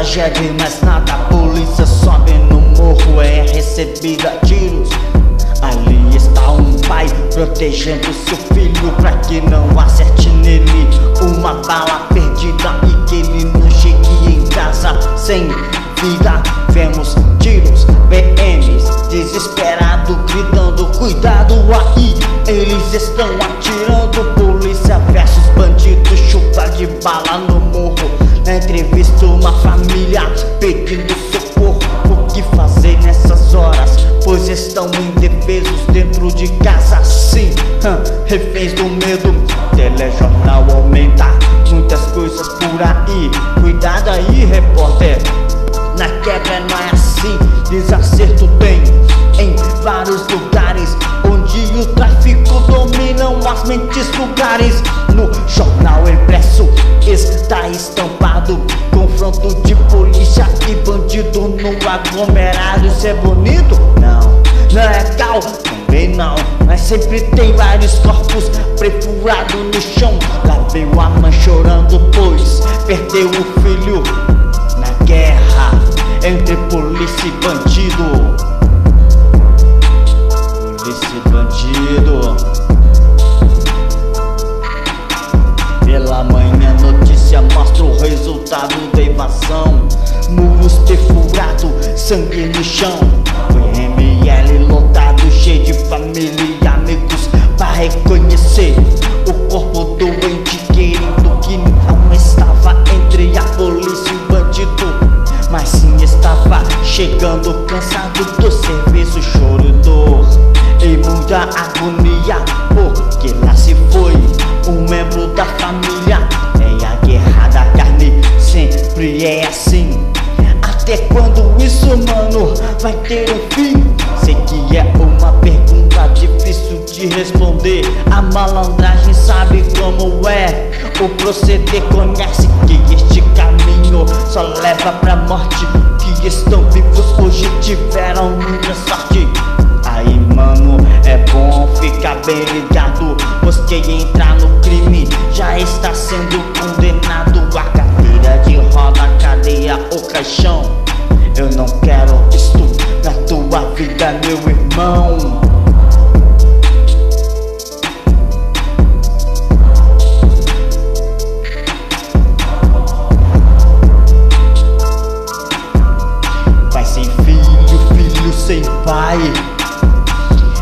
tragédia e mais nada. A polícia sobe no morro, é recebida a tiros. Ali está um pai protegendo seu filho pra que não acerte nele uma bala perdida e que ele não chegue em casa sem vida. Vemos tiros, PMs desesperado gritando cuidado aí. Eles estão atirando polícia versus bandido, chuva de bala. Entrevista uma família pedindo socorro. O que fazer nessas horas? Pois estão indefesos dentro de casa. Sim Reféns do medo, telejornal aumenta Muitas coisas por aí, cuidado aí repórter. Na quebra não é assim, desacerto tem Em vários lugares as mentes lugares No jornal impresso está estampado Confronto de polícia e bandido no aglomerado. Isso é bonito? Não, não é legal, também não. Mas sempre tem vários corpos perfurados no chão. Lá veio a mãe chorando pois perdeu o filho Na guerra entre polícia e bandido. Polícia e bandido mostra o resultado da invasão. Muros perfurados, sangue no chão. O ML lotado, cheio de família e amigos Pra reconhecer o corpo doente Querendo que não estava entre a polícia e o bandido Mas sim estava chegando cansado do serviço Choro e dor e muita agonia Porque lá se foi um membro da família É a carne, sempre é assim. Até quando isso, mano, vai ter um fim? Sei que é uma pergunta difícil de responder. A malandragem sabe como é. O proceder conhece que este caminho só leva pra morte. Que estão vivos hoje tiveram muita sorte. Aí mano, é bom ficar bem ligado. Pois quem entrar no crime já está sendo condenado. A cadeira de roda, cadeia ou caixão. Eu não quero isto na tua vida, meu irmão. Pai sem filho, filho sem pai.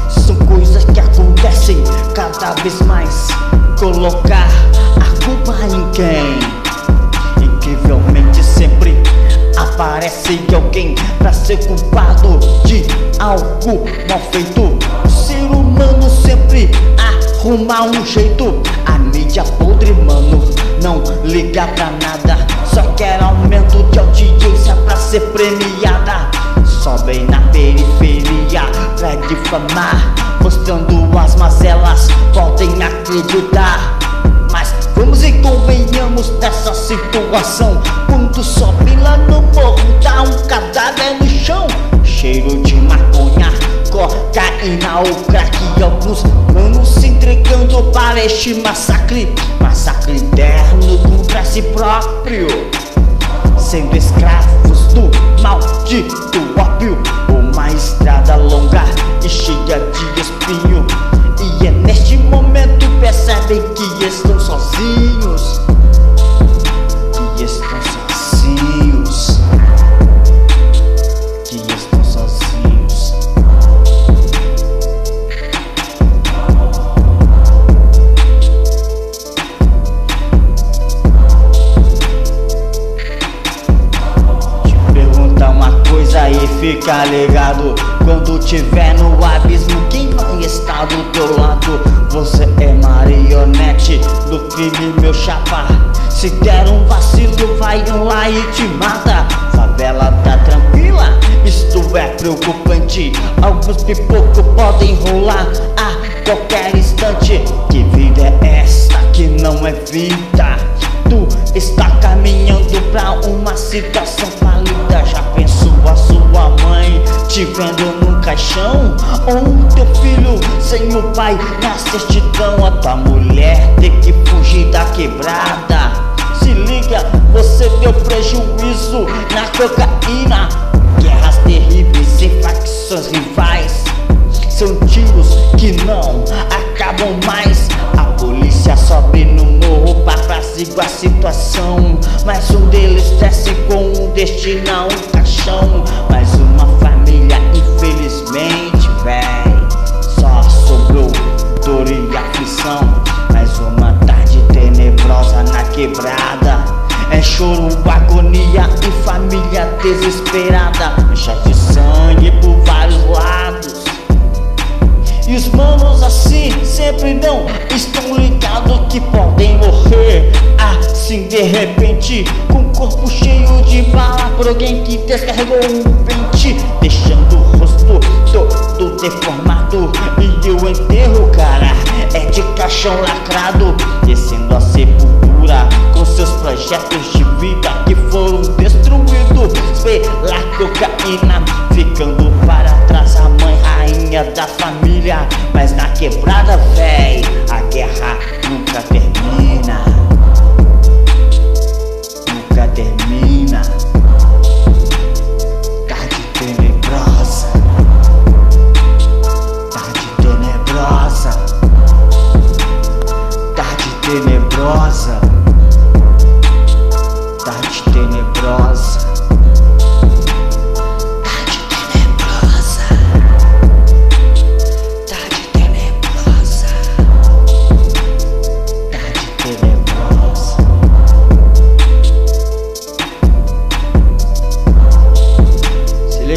São coisas que acontecem cada vez mais. Colocar em quem? Incrivelmente sempre aparece alguém pra ser culpado de algo mal feito. O ser humano sempre arruma um jeito. A mídia podre, mano, não liga pra nada. Só quer aumento de audiência pra ser premiada. Sobem na periferia pra difamar Mostrando as mazelas, podem acreditar vamos e convenhamos dessa situação. Quando sobe lá no morro, dá um cadáver no chão. Cheiro de maconha, cocaína ou crack alguns manos se entregando para este massacre. Massacre interno contra si próprio. Sendo escravos do maldito ópio. Uma estrada longa e cheia de espinho. E é neste momento estão sozinhos. Que estão sozinhos. Que estão sozinhos. Te perguntar uma coisa aí, fica ligado. Quando tiver no abismo, quem vai estar do teu lado? Você é marionete do crime, meu chapa. Se der um vacilo, vai lá e te mata. Favela tá tranquila, isto é preocupante. Alguns pipocos podem rolar a qualquer instante. Que vida é esta que não é vida? Tu está caminhando pra uma situação falida. Já pensou a sua mãe te vendo num caixão? Ou teu filho sem o pai na certidão? A tua mulher ter que fugir da quebrada Se liga, você deu prejuízo juízo na cocaína. Guerras terríveis e facções rivais. São tiros que não acabam mais. A polícia sobe no morro pra apaziguar a situação. Mas um deles desce com um destino a um caixão. Mais desesperada. Mancha de sangue por vários lados. E os manos assim sempre não estão ligados que podem morrer assim de repente Com o corpo cheio de bala por alguém que descarregou um pente Deixando o rosto todo deformado E o enterro, cara, é de caixão lacrado Descendo a sepultura com seus projetos de vida pela cocaína Ficando para trás a mãe rainha da família. Mas na quebrada, véi,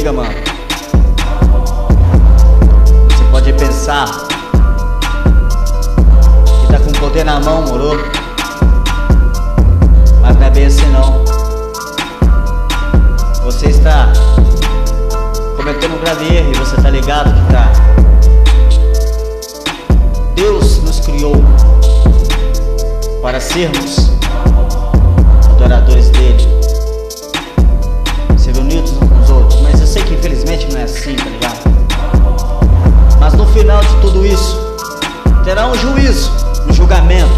Mano. Você pode pensar Que tá com poder na mão, moro? Mas não é bem assim não. Você está cometendo um grave erro e você tá ligado que tá. Deus nos criou para sermos adoradores dele, assim, tá ligado? Mas no final de tudo isso, terá um juízo, um julgamento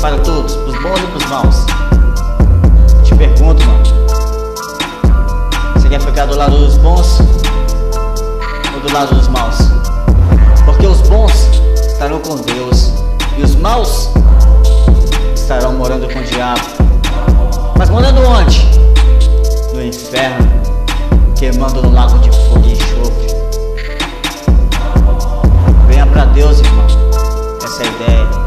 para todos, pros bons e pros maus. Te pergunto, mano, você quer ficar do lado dos bons ou do lado dos maus? Porque os bons estarão com Deus e os maus estarão morando com o diabo. Mas morando onde? No inferno. para Deus, irmão, essa é ideia.